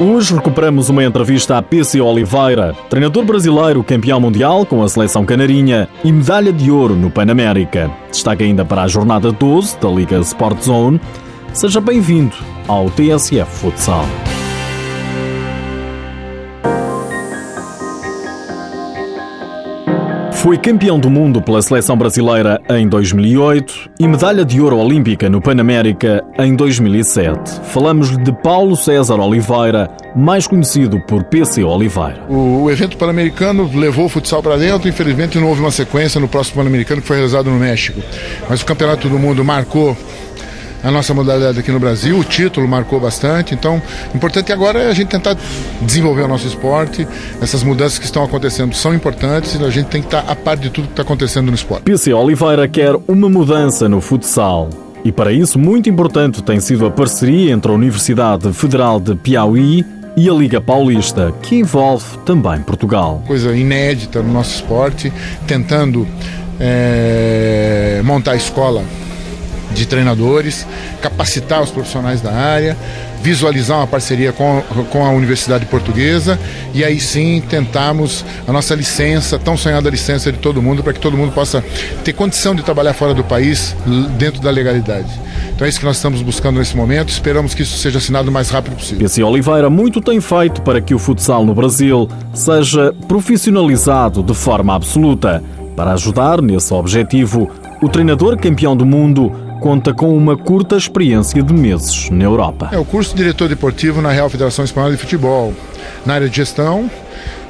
Hoje recuperamos uma entrevista a PC Oliveira, treinador brasileiro campeão mundial com a seleção canarinha e medalha de ouro no Panamérica. Destaque ainda para a jornada 12 da Liga Sport Zone. Seja bem-vindo ao TSF Futsal. Foi campeão do mundo pela seleção brasileira em 2008 e medalha de ouro olímpica no Panamérica em 2007. Falamos-lhe de Paulo César Oliveira, mais conhecido por PC Oliveira. O, o evento pan-americano levou o futsal para dentro, infelizmente não houve uma sequência no próximo pan-americano que foi realizado no México. Mas o Campeonato do Mundo marcou a nossa modalidade aqui no Brasil, o título marcou bastante, então importante agora é a gente tentar desenvolver o nosso esporte, essas mudanças que estão acontecendo são importantes e a gente tem que estar a par de tudo que está acontecendo no esporte. PC Oliveira quer uma mudança no futsal. E para isso, muito importante tem sido a parceria entre a Universidade Federal de Piauí e a Liga Paulista, que envolve também Portugal. Coisa inédita no nosso esporte, tentando é, montar a escola de treinadores, capacitar os profissionais da área, visualizar uma parceria com, com a Universidade Portuguesa e aí sim tentarmos a nossa licença, tão sonhada licença de todo mundo, para que todo mundo possa ter condição de trabalhar fora do país dentro da legalidade. Então é isso que nós estamos buscando nesse momento. Esperamos que isso seja assinado o mais rápido possível. PC Oliveira muito tem feito para que o futsal no Brasil seja profissionalizado de forma absoluta. Para ajudar nesse objetivo, o treinador campeão do mundo conta com uma curta experiência de meses na Europa. É o curso de diretor deportivo na Real Federação Espanhola de Futebol, na área de gestão,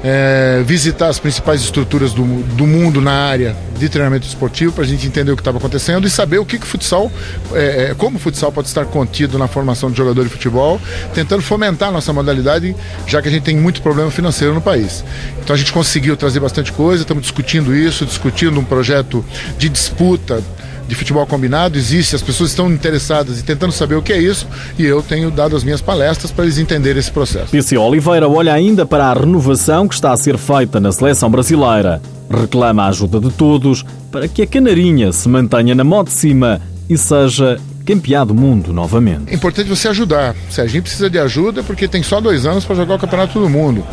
é, visitar as principais estruturas do, do, mundo na área de treinamento esportivo para a gente entender o que estava acontecendo e saber o que, que o futsal, é, é, como o futsal pode estar contido na formação de jogador de futebol, tentando fomentar a nossa modalidade, já que a gente tem muito problema financeiro no país. Então a gente conseguiu trazer bastante coisa, estamos discutindo isso, discutindo um projeto de disputa de futebol combinado existe, as pessoas estão interessadas e tentando saber o que é isso, e eu tenho dado as minhas palestras para eles entenderem esse processo. PC Oliveira olha ainda para a renovação que está a ser feita na seleção brasileira. Reclama a ajuda de todos para que a Canarinha se mantenha na moda de cima e seja campeão do mundo novamente. É importante você ajudar. Se a gente precisa de ajuda, porque tem só dois anos para jogar o Campeonato do Mundo.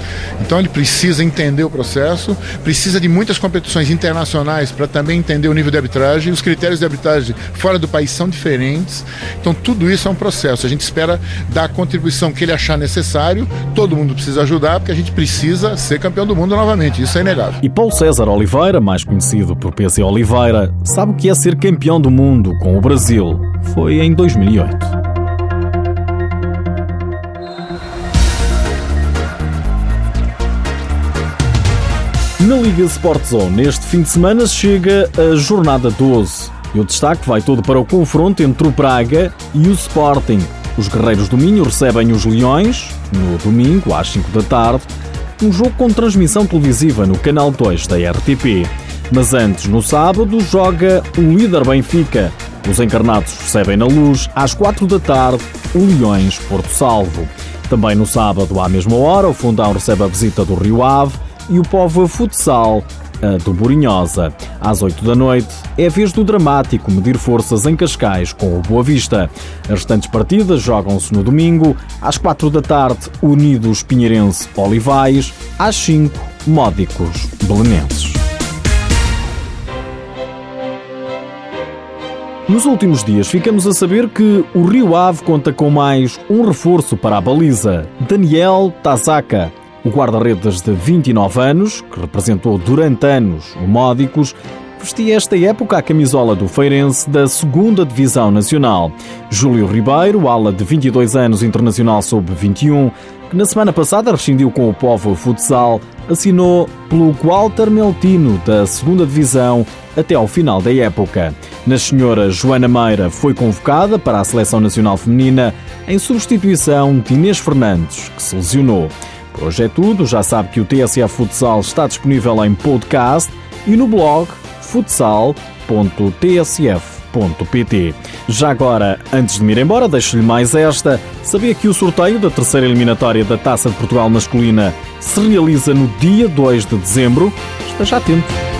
Então ele precisa entender o processo, precisa de muitas competições internacionais para também entender o nível de arbitragem. Os critérios de arbitragem fora do país são diferentes. Então tudo isso é um processo. A gente espera dar a contribuição que ele achar necessário. Todo mundo precisa ajudar, porque a gente precisa ser campeão do mundo novamente. Isso é inegável. E Paulo César Oliveira, mais conhecido por PC Oliveira, sabe o que é ser campeão do mundo com o Brasil foi em 2008. Na Liga Sport Zone, este fim de semana chega a jornada 12 e o destaque vai todo para o confronto entre o Praga e o Sporting. Os Guerreiros do Minho recebem os Leões no domingo às 5 da tarde, um jogo com transmissão televisiva no canal 2 da RTP. Mas antes, no sábado, joga o líder Benfica os encarnados recebem na luz, às quatro da tarde, o Leões Porto Salvo. Também no sábado, à mesma hora, o Fundão recebe a visita do Rio Ave e o Povo Futsal a do Borinhosa. Às 8 da noite, é a vez do dramático medir forças em Cascais com o Boa Vista. As restantes partidas jogam-se no domingo, às 4 da tarde, Unidos Pinheirense Olivais, às 5, Módicos Belenenses. Nos últimos dias ficamos a saber que o Rio Ave conta com mais um reforço para a baliza, Daniel Tazaka. O guarda-redes de 29 anos, que representou durante anos o Módicos, vestia esta época a camisola do Feirense da 2 Divisão Nacional. Júlio Ribeiro, ala de 22 anos internacional sub-21, que na semana passada rescindiu com o Povo Futsal, assinou pelo Walter Meltino da 2 Divisão até ao final da época. Na senhora Joana Meira foi convocada para a Seleção Nacional Feminina em substituição de Inês Fernandes, que se lesionou. Por hoje é tudo, já sabe que o TSF Futsal está disponível em podcast e no blog futsal.tsf.pt. Já agora, antes de me ir embora, deixo-lhe mais esta. Sabia que o sorteio da terceira eliminatória da Taça de Portugal masculina se realiza no dia 2 de dezembro? Esteja atento.